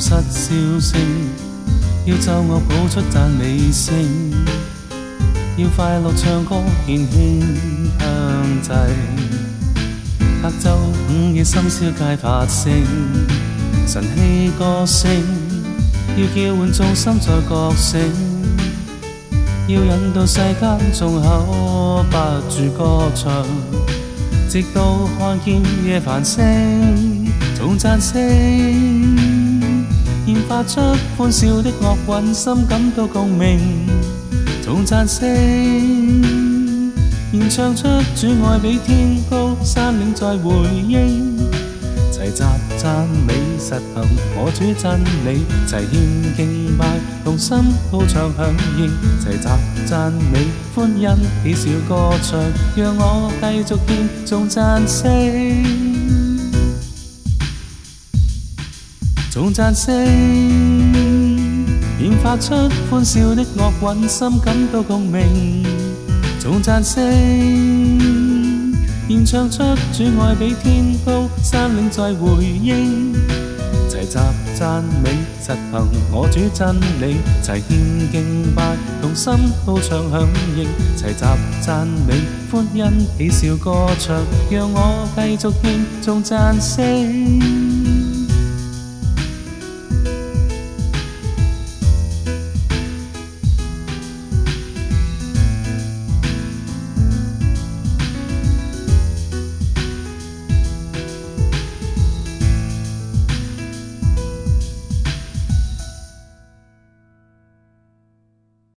失笑声，要奏乐谱出赞美声，要快乐唱歌献馨香祭。隔昼午夜深宵皆发声，神气歌声，要叫唤众心再觉醒，要引导世间众口不住歌唱，直到看见夜繁星，总赞声，发出欢笑的乐韵，心感到共鸣，总赞声。现唱出主爱比天高，山岭在回应，齐集赞美实行我主真理，齐献敬拜，同心高唱响应，齐集赞美欢欣喜笑歌唱，让我继续献颂赞声，颂赞声，现发出欢笑的乐韵，心感到共鸣。众赞声，现唱出主爱比天高，山岭在回应，齐集赞美实行我主真理，齐献敬拜，同心高唱响应，齐集赞美欢欣喜笑歌唱，让我继续献颂赞声。